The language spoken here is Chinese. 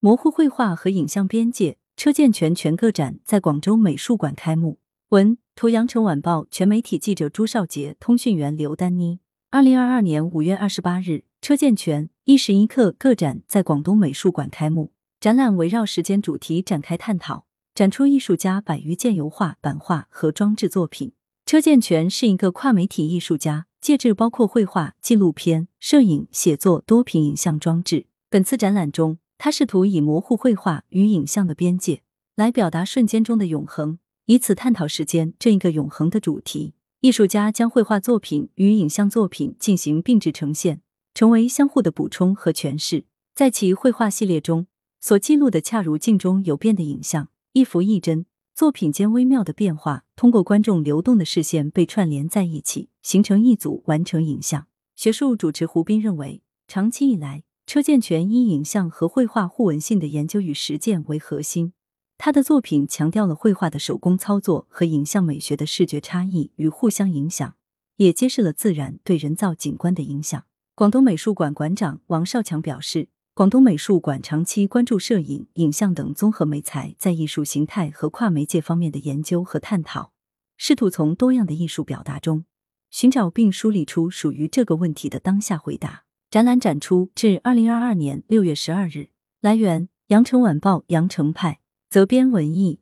模糊绘画和影像边界，车健全全个展在广州美术馆开幕。文图：羊城晚报全媒体记者朱少杰，通讯员刘丹妮。二零二二年五月二十八日，车健全一时一刻个展在广东美术馆开幕。展览围绕时间主题展开探讨，展出艺术家百余件油画、版画和装置作品。车健全是一个跨媒体艺术家，介质包括绘画、纪录片、摄影、写作、多屏影像装置。本次展览中，他试图以模糊绘画与影像的边界，来表达瞬间中的永恒，以此探讨时间这一个永恒的主题。艺术家将绘画作品与影像作品进行并置呈现，成为相互的补充和诠释。在其绘画系列中，所记录的恰如镜中有变的影像，一幅一帧。作品间微妙的变化，通过观众流动的视线被串联在一起，形成一组完成影像。学术主持胡斌认为，长期以来，车健全以影像和绘画互文性的研究与实践为核心。他的作品强调了绘画的手工操作和影像美学的视觉差异与互相影响，也揭示了自然对人造景观的影响。广东美术馆馆长王少强表示。广东美术馆长期关注摄影、影像等综合媒材在艺术形态和跨媒介方面的研究和探讨，试图从多样的艺术表达中寻找并梳理出属于这个问题的当下回答。展览展出至二零二二年六月十二日。来源：羊城晚报羊城派，责编：文艺。